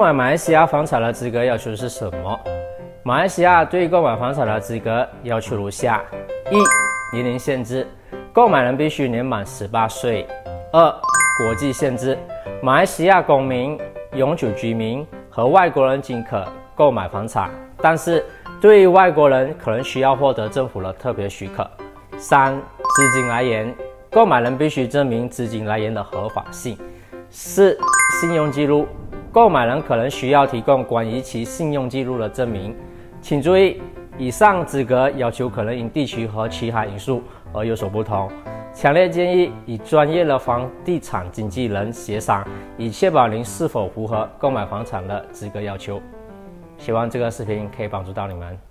购买马来西亚房产的资格要求是什么？马来西亚对购买房产的资格要求如下：一、年龄限制，购买人必须年满十八岁；二、国际限制，马来西亚公民、永久居民和外国人均可购买房产，但是对于外国人可能需要获得政府的特别许可；三、资金来源，购买人必须证明资金来源的合法性；四、信用记录。购买人可能需要提供关于其信用记录的证明，请注意，以上资格要求可能因地区和其他因素而有所不同。强烈建议与专业的房地产经纪人协商，以确保您是否符合购买房产的资格要求。希望这个视频可以帮助到你们。